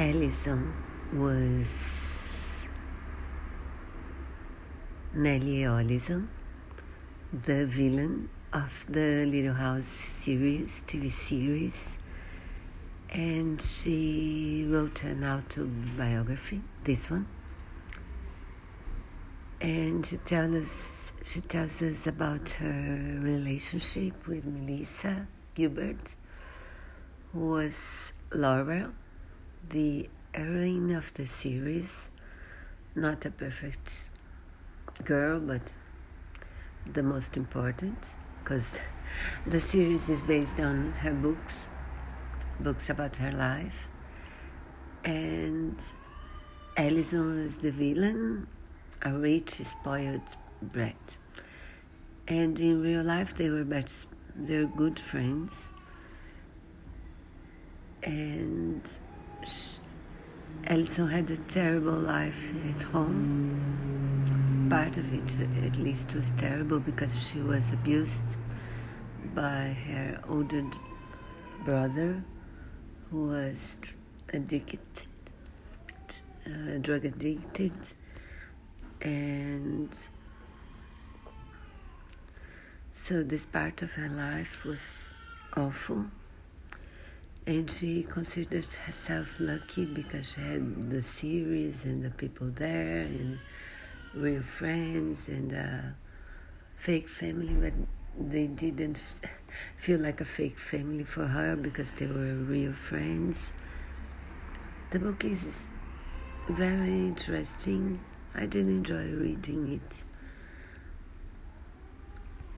Alison was Nellie Oleson, the villain of the Little House series, TV series, and she wrote an autobiography, this one, and she tells us she tells us about her relationship with Melissa Gilbert, who was Laura, the heroine of the series, not a perfect girl, but the most important, because the series is based on her books, books about her life, and Alison was the villain, a rich, spoiled brat. And in real life, they were best, they were good friends. And Alison had a terrible life at home. Part of it, at least, was terrible because she was abused by her older brother, who was addicted, uh, drug addicted, and so this part of her life was awful. And she considered herself lucky because she had the series and the people there and real friends and a fake family, but they didn't feel like a fake family for her because they were real friends. The book is very interesting. I did enjoy reading it.